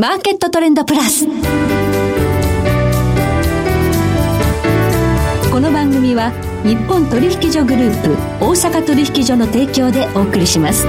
マーケットトレンドプラス。この番組は日本取引所グループ大阪取引所の提供でお送りします。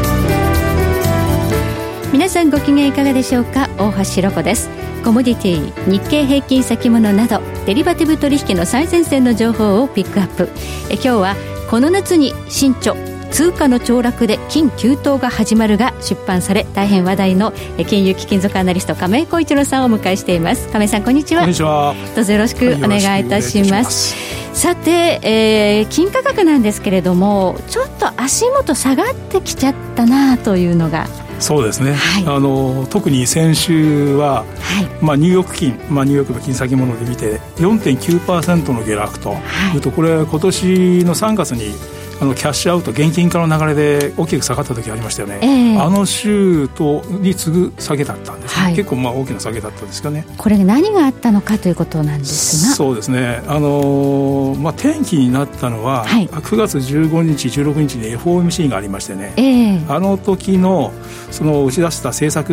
皆さんご機嫌いかがでしょうか？大橋ろ子ですコモディティ日経平均先物などデリバティブ取引の最前線の情報をピックアップえ今日はこの夏に新著通貨の凋落で金急騰が始まるが出版され大変話題の金融貴金属アナリスト亀井浩一郎さんをお迎えしています。亀井さんこんにちは。こんにちは。どうぞよろしくお願いいたします。さて、えー、金価格なんですけれどもちょっと足元下がってきちゃったなというのが。そうですね、はい、あの特に先週は、はい、まあ、ニューヨーク金、まあ、ニューヨークの金先物で見て4.9%の下落と、はい、いうとこれ今年の3月にあのキャッシュアウト現金化の流れで大きく下がった時ありましたよね、えー、あの週とに次ぐ下げだったんですね、はい、結構まあ大きな下げだったんですかね。これ何があったのかということなんですが。そうですね。あのー、まあ転機になったのは、はい、9月15日16日に FOMC がありましてね、えー、あの時のその打ち出した政策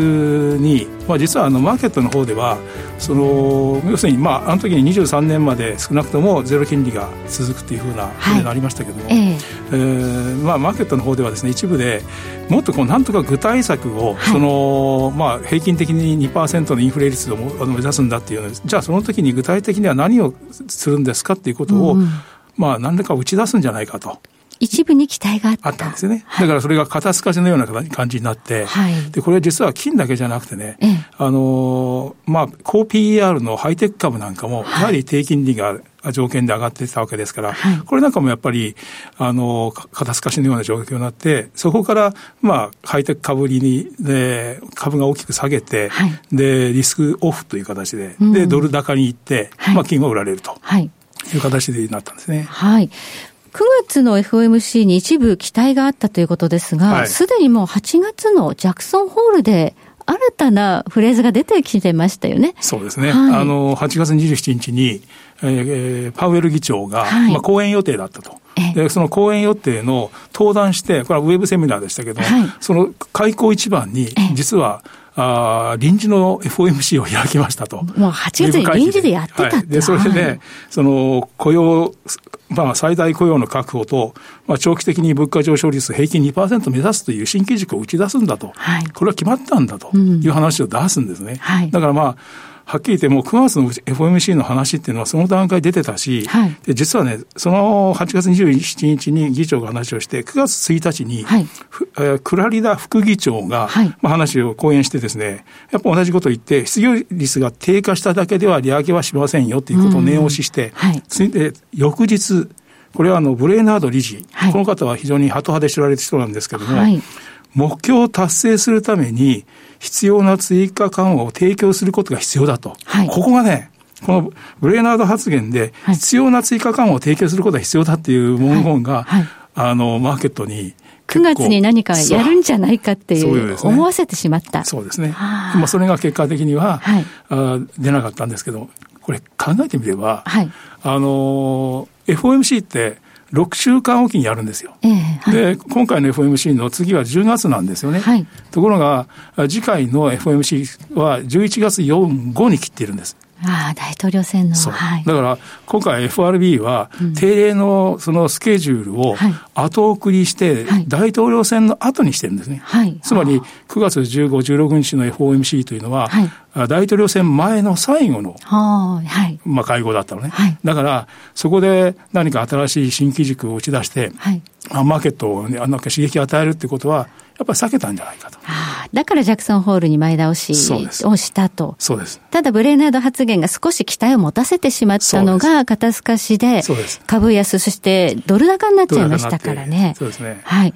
に、まあ、実はあのマーケットの方ではその要するにまああの時に23年まで少なくともゼロ金利が続くというふうなことになりましたけども、はいえ。ーえーまあ、マーケットの方ではですね一部でもっとこうなんとか具体策を、はい、そのまあ、平均的に2%のインフレ率を目指すんだっていうのじゃあその時に具体的には何をするんですかっていうことを、うん、まあ、何らか打ち出すんじゃないかと。一部に期待があった。あったんですよね。だからそれが肩透かしのような感じになって、はい、で、これ実は金だけじゃなくてね、ええ、あの、まあ、高 PER のハイテク株なんかも、やはり低金利が条件で上がってたわけですから、はい、これなんかもやっぱり、あの、肩透かしのような状況になって、そこから、まあ、ハイテク株売りに、で、株が大きく下げて、はい、で、リスクオフという形で、うん、で、ドル高に行って、まあ、金が売られると。いう形でなったんですね。はい。9月の FOMC に一部期待があったということですが、す、で、にもう8月のジャクソンホールで新たなフレーズが出てきてましたよね。そうですね。はい、あの、8月27日に、えー、パウエル議長が、はい、まあ、講演予定だったと。で、その講演予定の登壇して、これはウェブセミナーでしたけど、はい、その開口一番に、実は、あ臨時の FOMC を開きましたと。もう8月に臨時でやってたって、はい、で、それで、ね、その雇用、まあ最大雇用の確保と、まあ長期的に物価上昇率平均2%目指すという新規軸を打ち出すんだと。はい、これは決まったんだという話を出すんですね。はい、だからまあ、はっきり言ってもう9月の FOMC の話っていうのはその段階出てたし、はい、で実はね、その8月27日に議長が話をして、9月1日に、はい、クラリダ副議長が、はい、まあ、話を講演してですね、やっぱ同じことを言って、失業率が低下しただけでは利上げはしませんよということを念押しして、はい、ついて翌日、これはあのブレーナード理事、はい、この方は非常にハト派で知られる人なんですけども、はい、目標を達成するために必要な追加緩和を提供することが必要だと。はい、ここがね、このブレーナード発言で必要な追加緩和を提供することが必要だっていう文言が、はい。はい、あの、マーケットに9月に何かやるんじゃないかっていう、思わせてしまった。そうですね。まあ、それが結果的には、はい、あ出なかったんですけど、これ考えてみれば、はい、あの、FOMC って、6週間おきにやるんですよ。えーはい、で、今回の FOMC の次は10月なんですよね。はい、ところが、次回の FOMC は11月4、5に切っているんです。ああ、大統領選の。そう。はい、だから、今回 FRB は、定例のそのスケジュールを後送りして、大統領選の後にしてるんですね。はい、つまり、9月15、16日の FOMC というのは、はい大統領選前の最後の、はい、まあ会合だったのね。はい、だから、そこで何か新しい新機軸を打ち出して、はい、マーケットを、ね、なんか刺激を与えるってことは、やっぱり避けたんじゃないかと。だからジャクソンホールに前倒しをしたと。そうです。ただブレーナード発言が少し期待を持たせてしまったのが肩透かしで、株安、そしてドル高になっちゃいましたからね。そうですね。はい。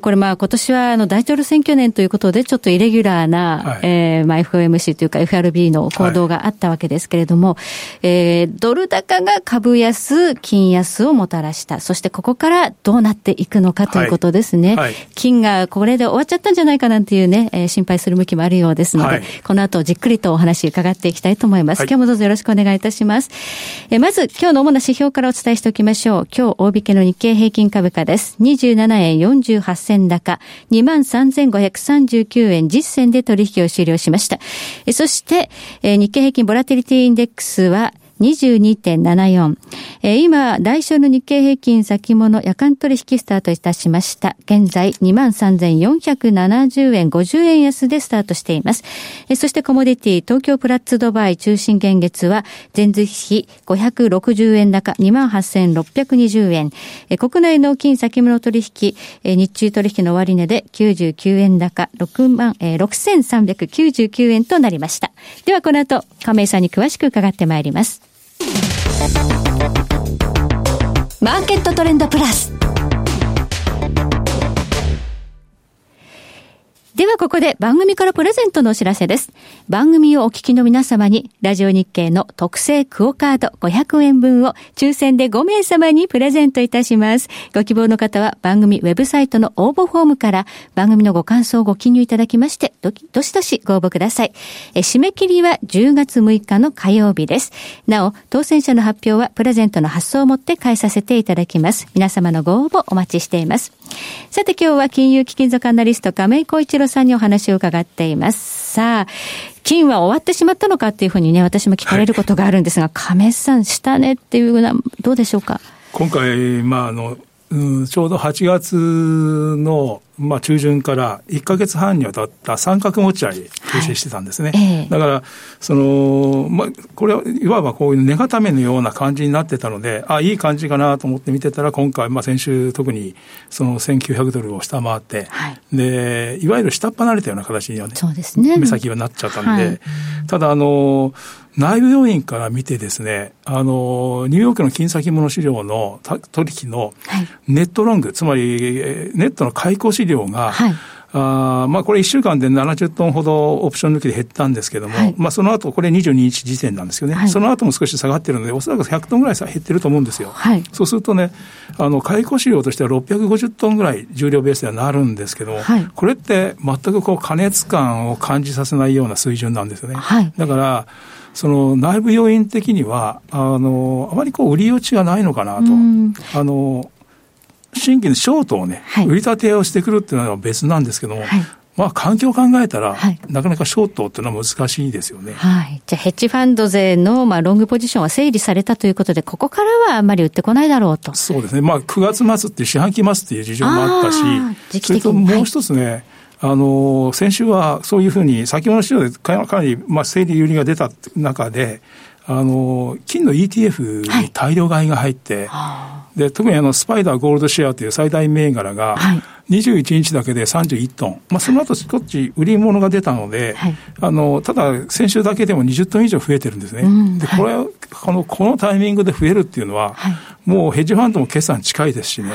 これまあ今年はあの大統領選挙年ということでちょっとイレギュラーな、はい、えー、まあ FOMC というか FRB の行動があったわけですけれども、はい、えー、ドル高が株安、金安をもたらした。そしてここからどうなっていくのかということですね。はい、はい、金がこれで終わっちゃったんじゃないかなんていうね、えー、心配する向きもあるようですので、はい、この後じっくりとお話伺っていきたいと思います。はい、今日もどうぞよろしくお願いいたします。えー、まず、今日の主な指標からお伝えしておきましょう。今日、大引けの日経平均株価です。27円48銭高、23,539円実銭で取引を終了しました。えー、そして、えー、日経平均ボラティリティインデックスは、22.74。えー、今、来週の日経平均先物夜間取引スタートいたしました。現在、23,470円50円安でスタートしています。えー、そしてコモディティ、東京プラッツドバイ中心現月は、前日比560円高、28,620円。えー、国内の金先物取引、えー、日中取引の終値で99円高、6万、えー、6399円となりました。ではこの後、亀井さんに詳しく伺ってまいります。マーケットトレンドプラス。ではここで番組からプレゼントのお知らせです。番組をお聞きの皆様に、ラジオ日経の特製クオカード500円分を抽選で5名様にプレゼントいたします。ご希望の方は番組ウェブサイトの応募フォームから番組のご感想をご記入いただきまして、どどしどしご応募ください。え締め切りは10月6日の火曜日です。なお、当選者の発表はプレゼントの発送をもって返させていただきます。皆様のご応募お待ちしています。さて今日は金融貴金属アナリスト亀井小一郎さんにお話を伺っています。さあ、金は終わってしまったのかっていうふうにね、私も聞かれることがあるんですが、はい、亀井さん、下値っていうのはどうでしょうか？今回、まあ、あの、うん、ちょうど8月の、まあ、中旬から1か月半にわたった三角持ち合い、形成してたんですね。はいえ。ー、だから、その、まあ、これはいわばこういう値固めのような感じになってたので、あ、いい感じかなと思って見てたら、今回、まあ、先週特にその1900ドルを下回って、はい、で、いわゆる下っ離れたような形にはね、そうですね。目先はなっちゃったんで、はい、ただ、あの、内部要因から見てですね、あの、ニューヨークの金先物市場の取引のネットロング、はい、つまりネットの開口資料が、はい。あまあ、これ1週間で70トンほどオプション抜きで減ったんですけども、はい、まあ、その後これ22日時点なんですよね、はい、その後も少し下がってるので、おそらく100トンぐらい減ってると思うんですよ。はい、そうするとね、あの解雇資料としては650トンぐらい重量ベースではなるんですけども、これって全くこう過熱感を感じさせないような水準なんですよね。だからその内部要因的には、あの、あまりこう、売り落ちがないのかなと。あの、新規のショートをね、はい、売り立てをしてくるっていうのは別なんですけども、はい、まあ、環境を考えたら、はい、なかなかショートっていうのは難しいですよね。はい。じゃあ、ヘッジファンド勢の、まあ、ロングポジションは整理されたということで、ここからはあんまり売ってこないだろうと。そうですね。まあ、9月末って四半期末っていう事情もあったし、それともう一つね、あの、先週はそういうふうに、先物市場でかなり、まあ、整理売りが出た中で、あの、金の ETF に大量買いが入って、はい、で、特にあの、スパイダーゴールドシェアという最大銘柄が、21日だけで31トン。まあ、その後少し売り物が出たので、はい、あの、ただ、先週だけでも20トン以上増えてるんですね。うん、で、これ、この、このタイミングで増えるっていうのは、もうヘッジファンドも決算近いですしね。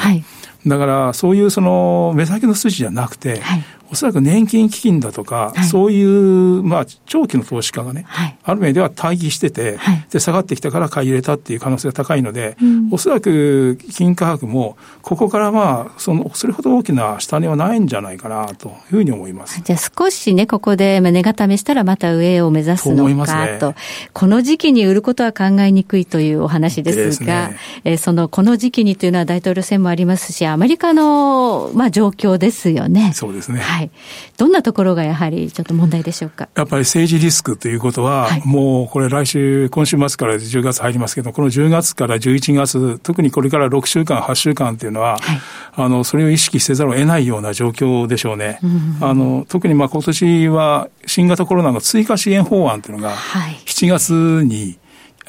だから、そういうその、目先の数値じゃなくて、はい、おそらく年金基金だとか、はい、そういう、まあ、長期の投資家がね、はい、ある面では対義してて、はい、で、下がってきたから買い入れたっていう可能性が高いので、うん、おそらく金価格も、ここからまあ、その、それほど大きな下値はないんじゃないかな、というふうに思います。じゃあ少しね、ここで値固めしたらまた上を目指すのかと、ね、この時期に売ることは考えにくいというお話ですが、すね、えその、この時期にというのは大統領選もありますし、アメリカの、まあ、状況ですよね。そうですね。はい。はい。どんなところがやはりちょっと問題でしょうか？やっぱり政治リスクということは、はい、もうこれ来週、今週末から10月入りますけど、この10月から11月、特にこれから6週間、8週間っていうのは、はい、あの、それを意識せざるを得ないような状況でしょうね。あの、特にまあ今年は新型コロナの追加支援法案っていうのが、7月に、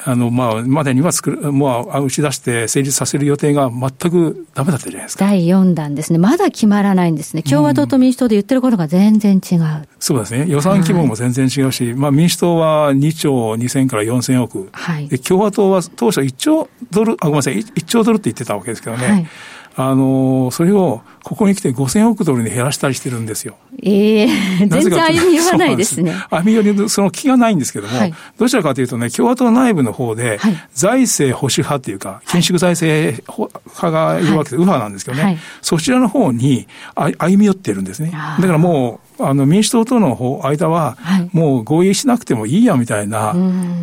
あの、まあ、までには作る、もう打ち出して成立させる予定が全くダメだったじゃないですか。第4弾ですね。まだ決まらないんですね。共和党と民主党で言ってることが全然違う。うん、そうですね。予算規模も全然違うし、はい、まあ民主党は2兆2000から4000億。はい。で、共和党は当初1兆ドル、あ、ごめんなさい、1兆ドルって言ってたわけですけどね。はいあの、それをここに来て5000億ドルに減らしたりしてるんですよ。ええー、全然歩み寄らないですね。歩み寄りその気がないんですけども、はい、どちらかというとね、共和党内部の方で、財政保守派っていうか、緊縮財政派がいるわけで、右派なんですけどね、そちらの方に歩み寄ってるんですね。だからもう、あの民主党との間は、もう合意しなくてもいいやみたいな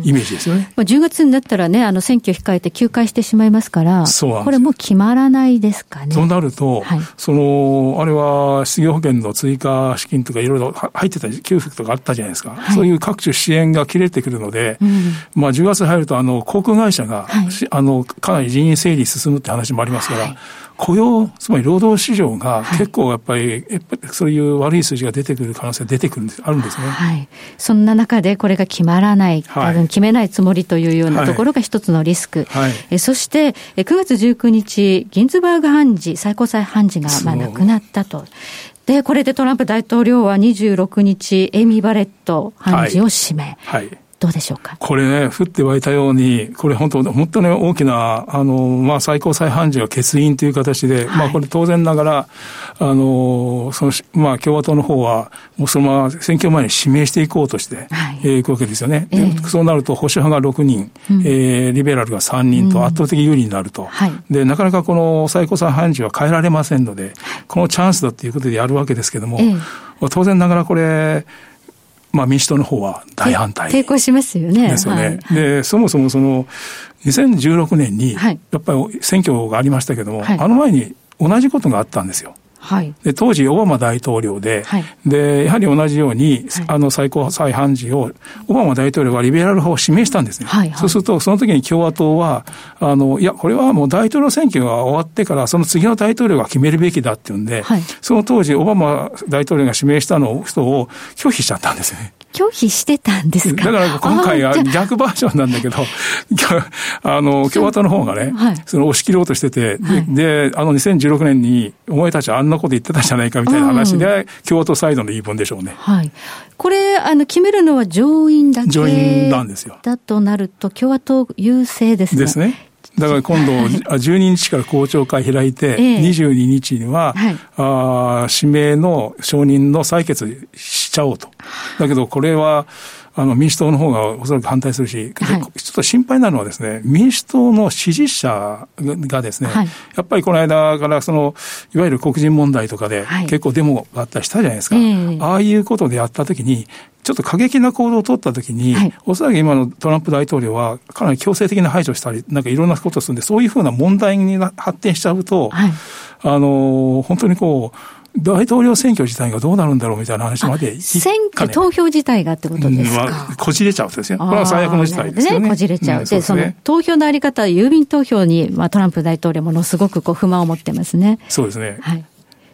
イメージですよね。まあ、10月になったらね、あの選挙控えて休会してしまいますから、そうこれもう決まらないですかね。となると、はい、その、あれは失業保険の追加資金とかいろいろ入ってた給付とかあったじゃないですか。はい、そういう各種支援が切れてくるので、うん、まあ10月入ると、あの、航空会社が、はい、あの、かなり人員整理進むって話もありますから、雇用、つまり労働市場が結構やっぱり、やっぱりそういう悪い数字が出てくる可能性が出てくるんです、あるんですね。はい。そんな中でこれが決まらない、多分決めないつもりというようなところが一つのリスク。はい。えそして、9月19日、ギンズバーグ判事、最高裁判事がまあ亡くなったと。で、これでトランプ大統領は26日、エイミー・バレット判事を指名。はい、はいどうでしょうか？これね、降って湧いたように、これ本当、本当に大きな、あの、まあ、最高裁判事が欠員という形で、はい、まあ、これ当然ながら、あの、その、まあ、共和党の方は、もうそのまま選挙前に指名していこうとして、はい、えー、いくわけですよね。えー、そうなると、保守派が6人、うん、えー、リベラルが3人と圧倒的有利になると。うん、で、なかなかこの最高裁判事は変えられませんので、このチャンスだということでやるわけですけども、えー、当然ながらこれ、まあ民主党の方は大反対。抵抗しますよね。ですよね。はい、で、そもそもその、2016年に、やっぱり選挙がありましたけども、はい、あの前に同じことがあったんですよ。はい、で当時、オバマ大統領で、はい、で、やはり同じように、はい、あの最高裁判事を、オバマ大統領がリベラル派を指名したんですね。はいはい、そうすると、その時に共和党は、あの、いや、これはもう大統領選挙が終わってから、その次の大統領が決めるべきだっていうんで、その当時、オバマ大統領が指名したの人を拒否しちゃったんですね。拒否してたんですか？だから今回は逆バージョンなんだけど、あの、共和党の方がね、はい、その押し切ろうとしてて、はい、で、あの2016年に、お前たちあんなこと言ってたじゃないかみたいな話で、共和党サイドの言い分でしょうね。はい。これ、あの、決めるのは上院だけ上院なんですよ。だとなると、共和党優勢ですね。ですね。だから今度、12日から公聴会開いて、22日には、はい、あ指名の承認の採決しちゃおうと。だけどこれは、あの民主党の方がおそらく反対するし、はい、ちょっと心配なのはですね、民主党の支持者がですね、はい、やっぱりこの間からその、いわゆる黒人問題とかで結構デモがあったりしたじゃないですか。はい、ああいうことでやったときに、ちょっと過激な行動を取ったときに、はい、おそらく今のトランプ大統領はかなり強制的な排除したり、なんかいろんなことをするんで、そういうふうな問題に発展しちゃうと、はい、あの、本当にこう、大統領選挙自体がどうなるんだろうみたいな話まで選挙、投票自体がってことですか、うん、こじれちゃうですよ。これは最悪の事態ですよね。こじれちゃう。うん、で、その投票のあり方、郵便投票に、まあ、トランプ大統領ものすごくこう不満を持ってますね。そうですね。はい。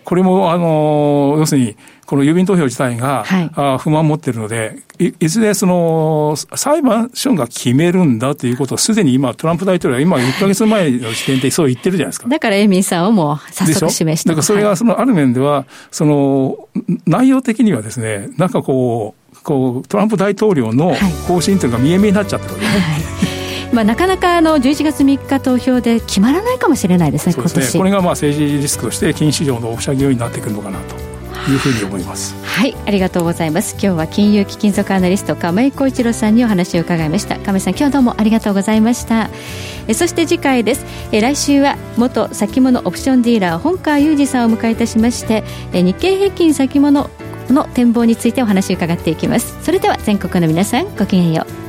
これも、あの、要するに、この郵便投票自体が、はい、あ不満を持っているので、いいずれその裁判所が決めるんだということをすでに今、トランプ大統領は今1か月前の時点でそう言ってるじゃないですか。だからエミンさんをもう早速示して。だからそれがそのある面では、その内容的にはですね、なんかこう、こうトランプ大統領の方針というのが見え見えになっちゃってるわけね。はいまあ、なかなかあの11月3日投票で決まらないかもしれないですね、すね。これがまあ政治リスクとして金市場の押し上げ要因になってくるのかなと。いうふうに思います。はいありがとうございます。今日は金融貴金属アナリスト亀井浩一郎さんにお話を伺いました。亀井さん今日どうもありがとうございました。えそして次回です。え来週は元先物オプションディーラー本川裕二さんを迎えいたしましてえ日経平均先物の展望についてお話を伺っていきます。それでは全国の皆さんごきげんよう